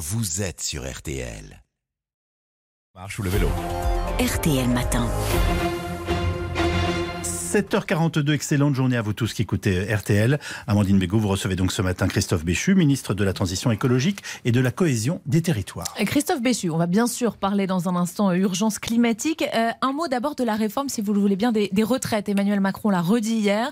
vous êtes sur RTL. Marche ou le vélo. RTL Matin. 7h42, excellente journée à vous tous qui écoutez RTL. Amandine Bégaud, vous recevez donc ce matin Christophe Béchu, ministre de la Transition écologique et de la cohésion des territoires. Christophe Béchu, on va bien sûr parler dans un instant urgence climatique. Euh, un mot d'abord de la réforme, si vous le voulez bien, des, des retraites. Emmanuel Macron l'a redit hier.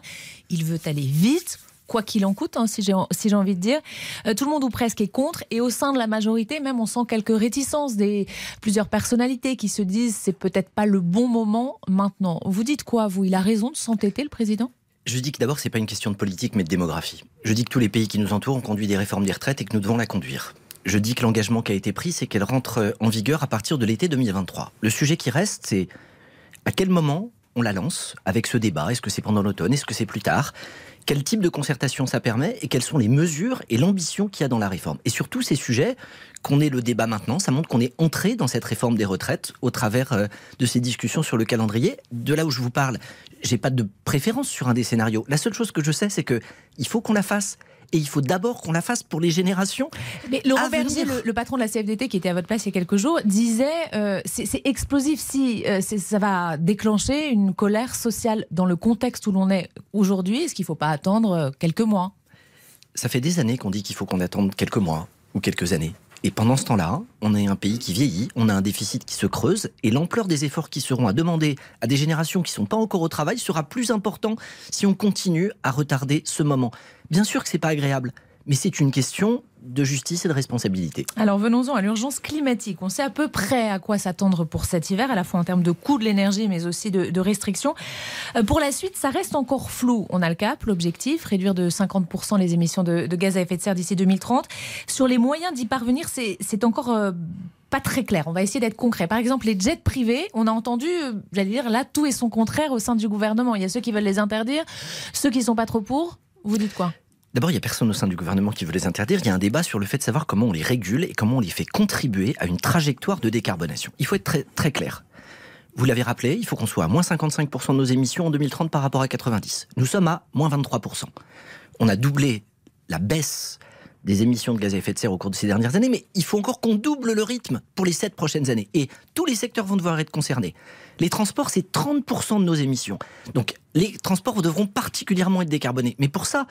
Il veut aller vite quoi qu'il en coûte, hein, si j'ai si envie de dire. Euh, tout le monde ou presque est contre. Et au sein de la majorité, même, on sent quelques réticences des plusieurs personnalités qui se disent c'est peut-être pas le bon moment maintenant. Vous dites quoi, vous? Il a raison de s'entêter, le président? Je dis que d'abord, c'est pas une question de politique, mais de démographie. Je dis que tous les pays qui nous entourent ont conduit des réformes des retraites et que nous devons la conduire. Je dis que l'engagement qui a été pris, c'est qu'elle rentre en vigueur à partir de l'été 2023. Le sujet qui reste, c'est à quel moment on la lance avec ce débat Est-ce que c'est pendant l'automne? Est-ce que c'est plus tard? Quel type de concertation ça permet? Et quelles sont les mesures et l'ambition qu'il y a dans la réforme? Et sur tous ces sujets, qu'on ait le débat maintenant, ça montre qu'on est entré dans cette réforme des retraites au travers euh, de ces discussions sur le calendrier. De là où je vous parle, j'ai pas de préférence sur un des scénarios. La seule chose que je sais, c'est que il faut qu'on la fasse et il faut d'abord qu'on la fasse pour les générations. Mais Laurent Berger, le, patron de la CFDT qui était à votre place il y a quelques jours, disait euh, c'est explosif si euh, ça va déclencher une colère sociale dans le contexte où l'on est aujourd'hui. Est-ce qu'il ne faut pas attendre euh, quelques mois Ça fait des années qu'on dit qu'il faut qu'on attende quelques mois ou quelques années. Et pendant ce temps-là, on est un pays qui vieillit, on a un déficit qui se creuse, et l'ampleur des efforts qui seront à demander à des générations qui ne sont pas encore au travail sera plus important si on continue à retarder ce moment. Bien sûr que ce n'est pas agréable, mais c'est une question de justice et de responsabilité. Alors venons-en à l'urgence climatique. On sait à peu près à quoi s'attendre pour cet hiver, à la fois en termes de coût de l'énergie, mais aussi de, restrictions. Euh, pour la suite, ça reste encore flou. On a le cap, l'objectif, réduire de 50% les émissions de, gaz à effet de serre d'ici 2030. Sur les moyens d'y parvenir, c'est encore... Euh, pas très clair. On va essayer d'être concret. Par exemple, les jets privés, on a entendu, euh, j'allais dire, là, tout et son contraire au sein du gouvernement. Il y a ceux qui veulent les interdire, ceux qui ne sont pas trop pour. Vous dites quoi? D'abord, il n'y a personne au sein du gouvernement qui veut les interdire. Il y a un débat sur le fait de savoir comment on les régule et comment on les fait contribuer à une trajectoire de décarbonation. Il faut être très, clair. Vous l'avez rappelé, il faut qu'on soit à moins 55% de nos émissions en 2030 par rapport à 90. Nous sommes à moins 23%. On a doublé la baisse des émissions de gaz à effet de serre au cours de ces dernières années, mais il faut encore qu'on double le rythme pour les sept prochaines années. Et tous les secteurs vont devoir être concernés. Les transports, c'est 30% de nos émissions. Donc les transports devront particulièrement être décarbonés. Mais pour ça,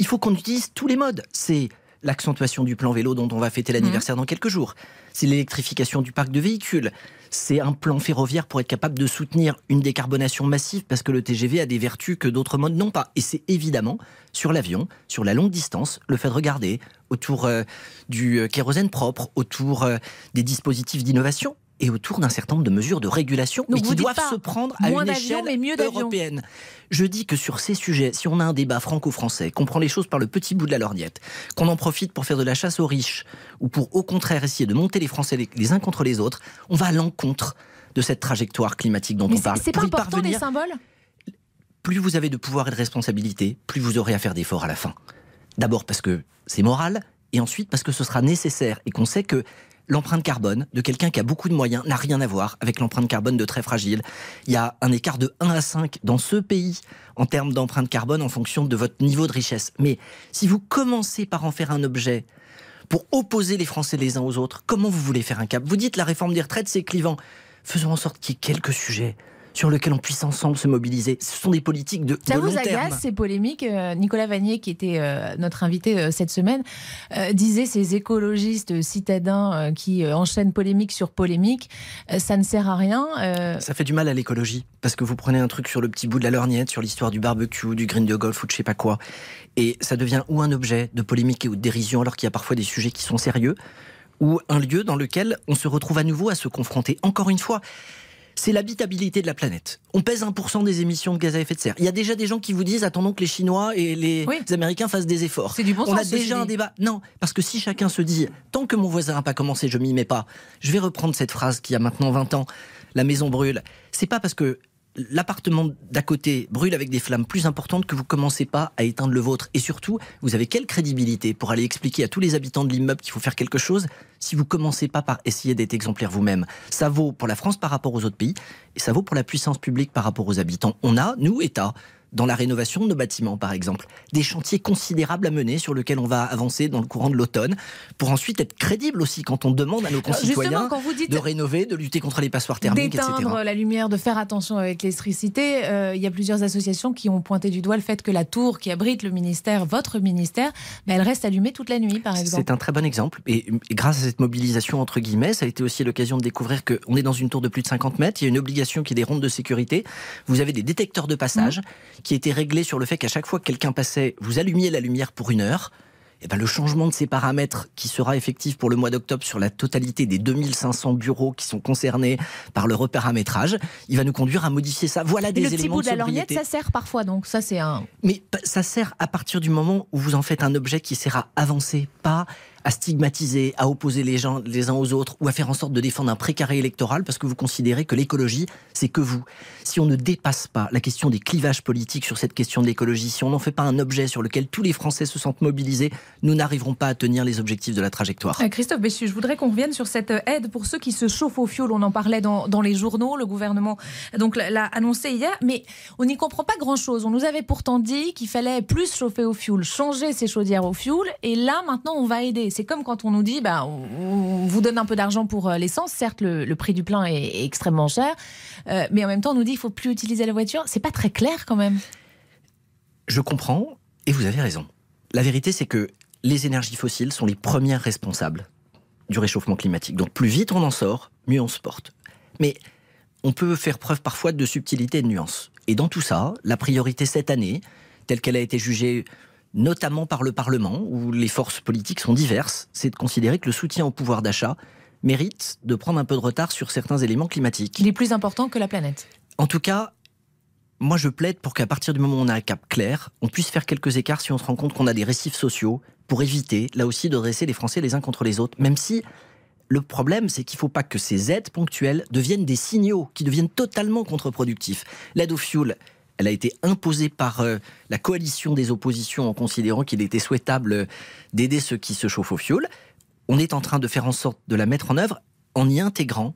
il faut qu'on utilise tous les modes. C'est l'accentuation du plan vélo dont on va fêter l'anniversaire mmh. dans quelques jours. C'est l'électrification du parc de véhicules. C'est un plan ferroviaire pour être capable de soutenir une décarbonation massive parce que le TGV a des vertus que d'autres modes n'ont pas. Et c'est évidemment sur l'avion, sur la longue distance, le fait de regarder autour euh, du euh, kérosène propre, autour euh, des dispositifs d'innovation et autour d'un certain nombre de mesures de régulation, mais qui doivent se prendre à une échelle européenne. Je dis que sur ces sujets, si on a un débat franco-français, qu'on prend les choses par le petit bout de la lorgnette, qu'on en profite pour faire de la chasse aux riches, ou pour au contraire essayer de monter les Français les, uns contre les autres, on va à l'encontre de cette trajectoire climatique dont on parle. C'est pas important les symboles? Plus vous avez de pouvoir et de responsabilité, plus vous aurez à faire d'efforts à la fin. D'abord parce que c'est moral, et ensuite parce que ce sera nécessaire, et qu'on sait que l'empreinte carbone de quelqu'un qui a beaucoup de moyens n'a rien à voir avec l'empreinte carbone de très fragile. Il y a un écart de 1 à 5 dans ce pays en termes d'empreinte carbone en fonction de votre niveau de richesse. Mais si vous commencez par en faire un objet pour opposer les Français les uns aux autres, comment vous voulez faire un cap? Vous dites la réforme des retraites, c'est clivant. Faisons en sorte qu'il y ait quelques sujets sur lequel on puisse ensemble se mobiliser. Ce sont des politiques de, Ça vous agace ces polémiques? Euh, Nicolas Vanier, qui était euh, notre invité euh, cette semaine, disait ces écologistes citadins qui enchaînent polémique sur polémique, ça ne sert à rien. Ça fait du mal à l'écologie parce que vous prenez un truc sur le petit bout de la lorgnette, sur l'histoire du barbecue, du green de golf ou de je sais pas quoi, et ça devient ou un objet de polémique ou de dérision alors qu'il y a parfois des sujets qui sont sérieux ou un lieu dans lequel on se retrouve à nouveau à se confronter. Encore une fois, c'est l'habitabilité de la planète. On pèse 1% des émissions de gaz à effet de serre. Il y a déjà des gens qui vous disent attendons que les Chinois et les Américains fassent des efforts. C'est du bon On a déjà un débat. Non, parce que si chacun se dit tant que mon voisin n'a pas commencé, je m'y mets pas. Je vais reprendre cette phrase qui a maintenant 20 ans. La maison brûle. C'est pas parce que l'appartement d'à côté brûle avec des flammes plus importantes que vous commencez pas à éteindre le vôtre. Et surtout, vous avez quelle crédibilité pour aller expliquer à tous les habitants de l'immeuble qu'il faut faire quelque chose si vous commencez pas par essayer d'être exemplaire vous-même? Ça vaut pour la France par rapport aux autres pays et ça vaut pour la puissance publique par rapport aux habitants. On a, nous, État, dans la rénovation de nos bâtiments, par exemple. Des chantiers considérables à mener sur lesquels on va avancer dans le courant de l'automne, pour ensuite être crédible aussi quand on demande à nos concitoyens quand vous dites de rénover, de lutter contre les passoires thermiques, etc. d'éteindre la lumière, de faire attention avec l'électricité. Euh, il y a plusieurs associations qui ont pointé du doigt le fait que la tour qui abrite le ministère, votre ministère, ben, elle reste allumée toute la nuit, par exemple. C'est un très bon exemple. Et, et grâce à cette mobilisation, entre guillemets, ça a été aussi l'occasion de découvrir qu'on est dans une tour de plus de 50 mètres. Il y a une obligation qui est des rondes de sécurité. Vous avez des détecteurs de passage Mmh. Qui étaient réglés sur le fait qu'à chaque fois que quelqu'un passait, vous allumiez la lumière pour une heure. Et ben, le changement de ces paramètres qui sera effectif pour le mois d'octobre sur la totalité des 2500 bureaux qui sont concernés par le reparamétrage, il va nous conduire à modifier ça. Voilà des le petit bout de la lorgnette, ça sert parfois, donc ça c'est un. Mais ça sert à partir du moment où vous en faites un objet qui sert à avancer, pas à stigmatiser, à opposer les gens les uns aux autres ou à faire en sorte de défendre un précaré électoral parce que vous considérez que l'écologie, c'est que vous. Si on ne dépasse pas la question des clivages politiques sur cette question de l'écologie, si on n'en fait pas un objet sur lequel tous les Français se sentent mobilisés, nous n'arriverons pas à tenir les objectifs de la trajectoire. Euh, Christophe Béchu, je voudrais qu'on revienne sur cette euh, aide pour ceux qui se chauffent au fioul. On en parlait dans, dans les journaux. Le gouvernement donc l'a annoncé hier, mais on n'y comprend pas grand-chose. On nous avait pourtant dit qu'il fallait plus chauffer au fioul, changer ses chaudières au fioul, et là maintenant on va aider. C'est comme quand on nous dit, bah, on, vous donne un peu d'argent pour euh, l'essence. Certes, le, prix du plein est, extrêmement cher, euh, mais en même temps on nous dit qu'il faut plus utiliser la voiture. C'est pas très clair quand même. Je comprends et vous avez raison. La vérité, c'est que les énergies fossiles sont les premières responsables du réchauffement climatique. Donc plus vite on en sort, mieux on se porte. Mais on peut faire preuve parfois de subtilité et de nuance. Et dans tout ça, la priorité cette année, telle qu'elle a été jugée notamment par le Parlement, où les forces politiques sont diverses, c'est de considérer que le soutien au pouvoir d'achat mérite de prendre un peu de retard sur certains éléments climatiques. Il est plus important que la planète. En tout cas, moi je plaide pour qu'à partir du moment où on a un cap clair, on puisse faire quelques écarts si on se rend compte qu'on a des récifs sociaux pour éviter, là aussi, de dresser les Français les uns contre les autres. Même si le problème, c'est qu'il ne faut pas que ces aides ponctuelles deviennent des signaux qui deviennent totalement contre-productifs. L'aide au fioul, elle a été imposée par euh, la coalition des oppositions en considérant qu'il était souhaitable euh, d'aider ceux qui se chauffent au fioul. On est en train de faire en sorte de la mettre en œuvre en y intégrant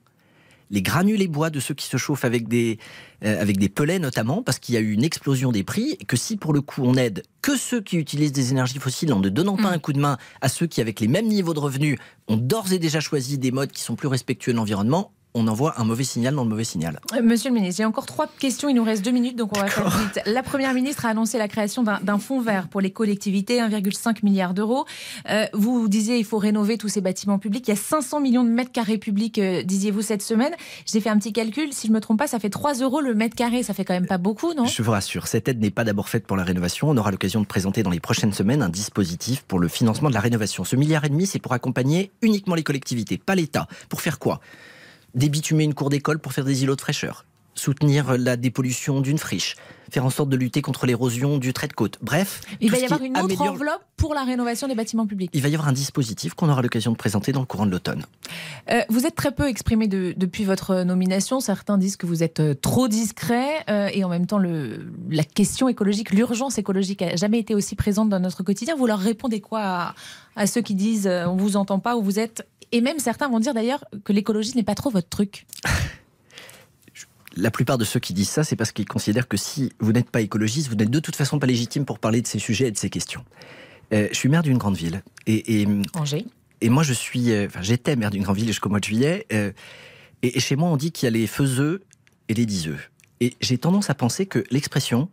les granulés bois de ceux qui se chauffent avec des, euh, avec des pellets notamment, parce qu'il y a eu une explosion des prix, et que si pour le coup on aide que ceux qui utilisent des énergies fossiles en ne donnant pas Mm. un coup de main à ceux qui, avec les mêmes niveaux de revenus, ont d'ores et déjà choisi des modes qui sont plus respectueux de l'environnement, on envoie un mauvais signal dans le mauvais signal. Euh, Monsieur le ministre, j'ai encore trois questions. Il nous reste deux minutes, donc on va faire vite. La première ministre a annoncé la création d'un fonds vert pour les collectivités, 1,5 milliard d'euros. Euh, vous disiez il faut rénover tous ces bâtiments publics. Il y a 500 millions de mètres carrés publics, euh, disiez-vous cette semaine. J'ai fait un petit calcul. Si je me trompe pas, ça fait 3 euros le mètre carré. Ça fait quand même pas beaucoup, non? Je vous rassure, cette aide n'est pas d'abord faite pour la rénovation. On aura l'occasion de présenter dans les prochaines semaines un dispositif pour le financement de la rénovation. Ce milliard et demi, c'est pour accompagner uniquement les collectivités, pas l'État. Pour faire quoi? Débitumer une cour d'école pour faire des îlots de fraîcheur. Soutenir la dépollution d'une friche. Faire en sorte de lutter contre l'érosion du trait de côte. Bref, Il va y avoir une autre améliore- enveloppe pour la rénovation des bâtiments publics. Il va y avoir un dispositif qu'on aura l'occasion de présenter dans le courant de l'automne. Euh, vous êtes très peu exprimé de- depuis votre nomination. Certains disent que vous êtes euh, trop discret euh, et en même temps, le, la question écologique, l'urgence écologique n'a jamais été aussi présente dans notre quotidien. Vous leur répondez quoi à, à ceux qui disent euh, on vous entend pas où vous êtes Et même certains vont dire d'ailleurs que l'écologie n'est pas trop votre truc. La plupart de ceux qui disent ça, c'est parce qu'ils considèrent que si vous n'êtes pas écologiste, vous n'êtes de toute façon pas légitime pour parler de ces sujets et de ces questions. Euh, je suis maire d'une grande ville et, et Angers. Et moi, je suis, euh, enfin, j'étais maire d'une grande ville jusqu'au mois de juillet. euh, et, et chez moi, on dit qu'il y a les faiseux et les diseux. Et j'ai tendance à penser que l'expression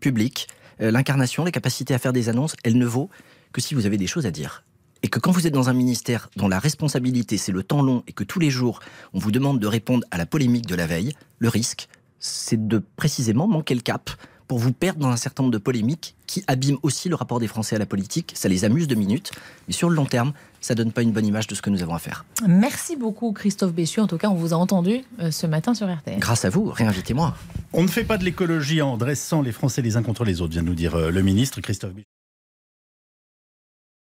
publique, l'incarnation, les capacités à faire des annonces, elle ne vaut que si vous avez des choses à dire. Et que quand vous êtes dans un ministère dont la responsabilité c'est le temps long et que tous les jours on vous demande de répondre à la polémique de la veille, le risque c'est de précisément manquer le cap pour vous perdre dans un certain nombre de polémiques qui abîment aussi le rapport des Français à la politique. Ça les amuse de minutes, mais sur le long terme, ça donne pas une bonne image de ce que nous avons à faire. Merci beaucoup Christophe Béchu. En tout cas, on vous a entendu euh, ce matin sur RTL. Grâce à vous, réinvitez-moi. On ne fait pas de l'écologie en dressant les Français les uns contre les autres, vient de nous dire euh, le ministre Christophe Béchu.